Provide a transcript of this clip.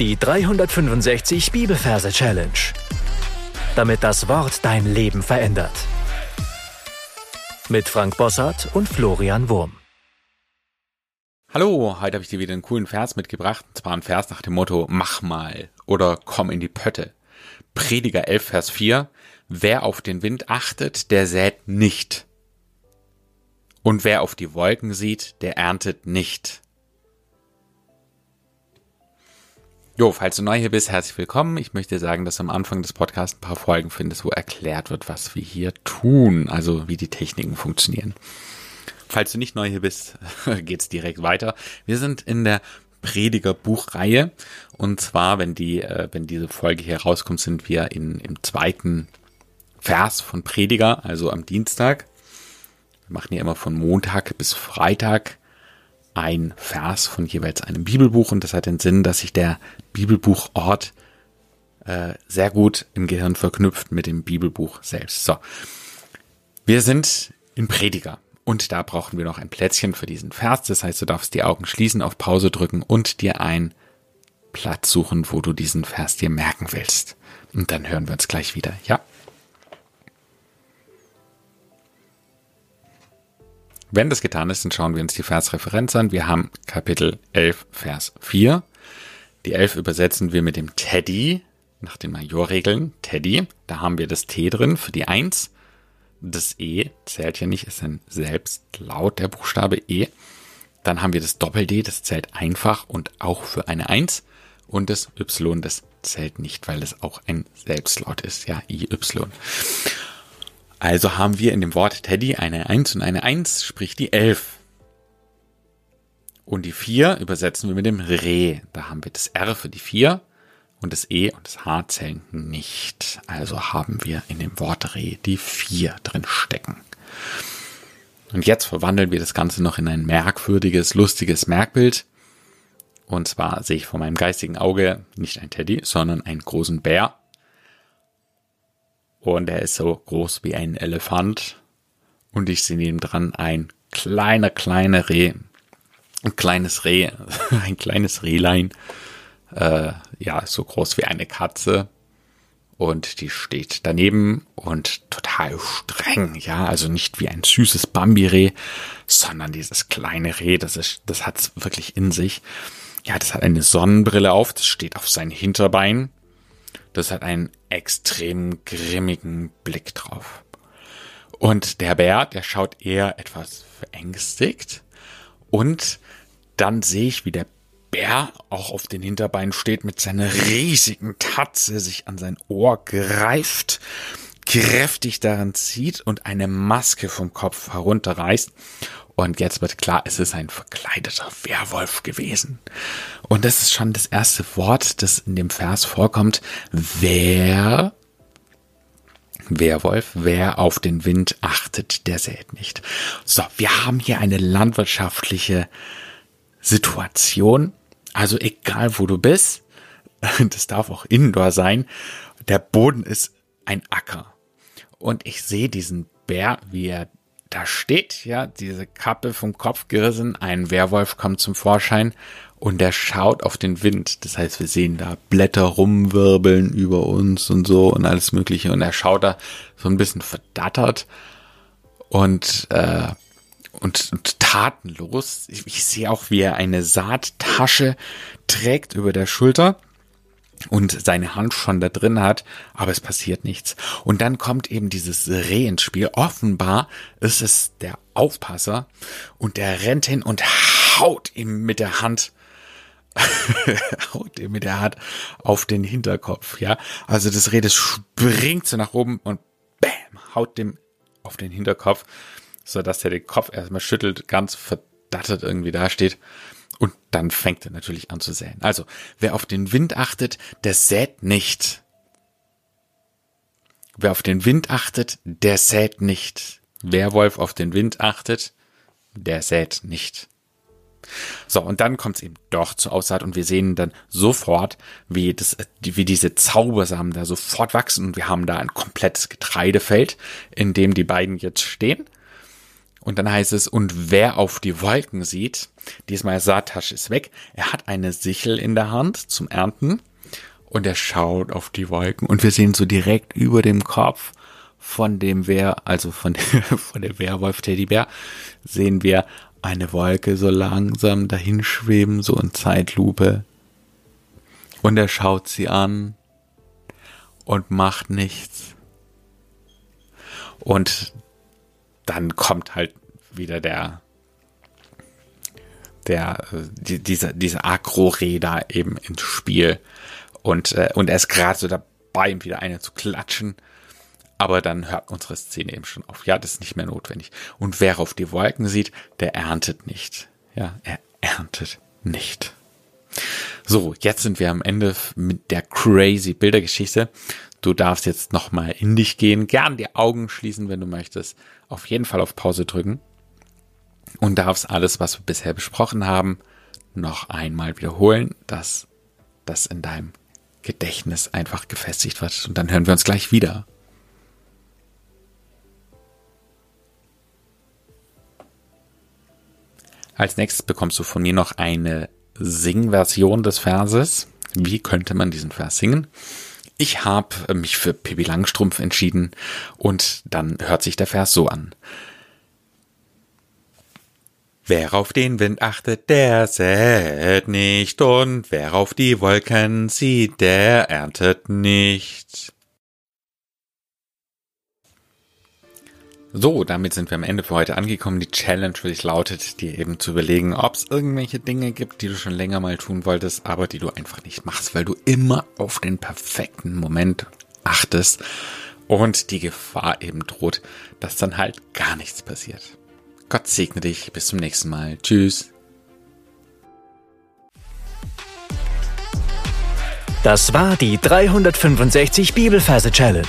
Die 365 Bibelverse Challenge. Damit das Wort dein Leben verändert. Mit Frank Bossart und Florian Wurm. Hallo, heute habe ich dir wieder einen coolen Vers mitgebracht. Und zwar ein Vers nach dem Motto Mach mal oder komm in die Pötte. Prediger 11, Vers 4. Wer auf den Wind achtet, der sät nicht. Und wer auf die Wolken sieht, der erntet nicht. Jo, falls du neu hier bist, herzlich willkommen. Ich möchte sagen, dass am Anfang des Podcasts ein paar Folgen findest, wo erklärt wird, was wir hier tun, also wie die Techniken funktionieren. Falls du nicht neu hier bist, geht's direkt weiter. Wir sind in der Prediger Buchreihe und zwar, wenn die, äh, wenn diese Folge hier rauskommt, sind wir in, im zweiten Vers von Prediger, also am Dienstag. Wir machen ja immer von Montag bis Freitag ein Vers von jeweils einem Bibelbuch und das hat den Sinn, dass sich der Bibelbuchort äh, sehr gut im Gehirn verknüpft mit dem Bibelbuch selbst. So, wir sind in Prediger und da brauchen wir noch ein Plätzchen für diesen Vers. Das heißt, du darfst die Augen schließen, auf Pause drücken und dir einen Platz suchen, wo du diesen Vers dir merken willst. Und dann hören wir uns gleich wieder. Ja? Wenn das getan ist, dann schauen wir uns die Versreferenz an. Wir haben Kapitel 11, Vers 4. Die 11 übersetzen wir mit dem Teddy, nach den Majorregeln. Teddy, da haben wir das T drin für die 1. Das E zählt ja nicht, ist ein Selbstlaut, der Buchstabe E. Dann haben wir das Doppel-D, das zählt einfach und auch für eine 1. Und das Y, das zählt nicht, weil es auch ein Selbstlaut ist, ja, IY. Also haben wir in dem Wort Teddy eine 1 und eine 1, sprich die 11. Und die 4 übersetzen wir mit dem Re. Da haben wir das R für die 4 und das E und das H zählen nicht. Also haben wir in dem Wort Re die 4 drin stecken. Und jetzt verwandeln wir das Ganze noch in ein merkwürdiges, lustiges Merkbild. Und zwar sehe ich vor meinem geistigen Auge nicht ein Teddy, sondern einen großen Bär und er ist so groß wie ein Elefant. Und ich sehe neben dran ein kleiner, kleiner Reh. Ein kleines Reh, ein kleines Rehlein. Äh, ja, so groß wie eine Katze. Und die steht daneben und total streng, ja, also nicht wie ein süßes Bambi-Reh, sondern dieses kleine Reh, das ist, das hat's wirklich in sich. Ja, das hat eine Sonnenbrille auf, das steht auf seinen Hinterbein das hat einen extrem grimmigen Blick drauf. Und der Bär, der schaut eher etwas verängstigt. Und dann sehe ich, wie der Bär auch auf den Hinterbeinen steht, mit seiner riesigen Tatze sich an sein Ohr greift, kräftig daran zieht und eine Maske vom Kopf herunterreißt und jetzt wird klar, es ist ein verkleideter Werwolf gewesen. Und das ist schon das erste Wort, das in dem Vers vorkommt. Wer Werwolf, wer auf den Wind achtet, der sät nicht. So, wir haben hier eine landwirtschaftliche Situation. Also egal wo du bist, das darf auch indoor sein, der Boden ist ein Acker. Und ich sehe diesen Bär, wie er da steht ja diese Kappe vom Kopf gerissen, ein Werwolf kommt zum Vorschein und der schaut auf den Wind. Das heißt, wir sehen da Blätter rumwirbeln über uns und so und alles Mögliche. Und er schaut da so ein bisschen verdattert und, äh, und, und tatenlos. Ich, ich sehe auch, wie er eine Saattasche trägt über der Schulter und seine Hand schon da drin hat, aber es passiert nichts. Und dann kommt eben dieses Reh ins Spiel. Offenbar ist es der Aufpasser und der rennt hin und haut ihm mit der Hand haut ihm mit der Hand auf den Hinterkopf, ja. Also das Reh, das springt so nach oben und bam, haut dem auf den Hinterkopf, so dass er den Kopf erstmal schüttelt, ganz verdattert irgendwie dasteht. Und dann fängt er natürlich an zu säen. Also, wer auf den Wind achtet, der sät nicht. Wer auf den Wind achtet, der sät nicht. Werwolf auf den Wind achtet, der sät nicht. So, und dann kommt es eben doch zur Aussaat und wir sehen dann sofort, wie, das, wie diese Zaubersamen da sofort wachsen und wir haben da ein komplettes Getreidefeld, in dem die beiden jetzt stehen. Und dann heißt es, und wer auf die Wolken sieht, diesmal Satasch ist weg, er hat eine Sichel in der Hand zum Ernten und er schaut auf die Wolken und wir sehen so direkt über dem Kopf von dem Wehr, also von, von dem Werwolf Teddybär, sehen wir eine Wolke so langsam dahinschweben, so in Zeitlupe. Und er schaut sie an und macht nichts. Und dann kommt halt wieder der, der, die, diese, diese Agro-Räder eben ins Spiel. Und, äh, und er ist gerade so dabei, ihm wieder eine zu klatschen. Aber dann hört unsere Szene eben schon auf. Ja, das ist nicht mehr notwendig. Und wer auf die Wolken sieht, der erntet nicht. Ja, er erntet nicht. So, jetzt sind wir am Ende mit der crazy Bildergeschichte. Du darfst jetzt nochmal in dich gehen, gern die Augen schließen, wenn du möchtest. Auf jeden Fall auf Pause drücken. Und darfst alles, was wir bisher besprochen haben, noch einmal wiederholen, dass das in deinem Gedächtnis einfach gefestigt wird. Und dann hören wir uns gleich wieder. Als nächstes bekommst du von mir noch eine Singversion des Verses. Wie könnte man diesen Vers singen? Ich habe mich für Pippi Langstrumpf entschieden und dann hört sich der Vers so an. Wer auf den Wind achtet, der sät nicht, und wer auf die Wolken sieht, der erntet nicht. So, damit sind wir am Ende für heute angekommen. Die Challenge für dich lautet, dir eben zu überlegen, ob es irgendwelche Dinge gibt, die du schon länger mal tun wolltest, aber die du einfach nicht machst, weil du immer auf den perfekten Moment achtest und die Gefahr eben droht, dass dann halt gar nichts passiert. Gott segne dich. Bis zum nächsten Mal. Tschüss. Das war die 365 Bibelferse Challenge.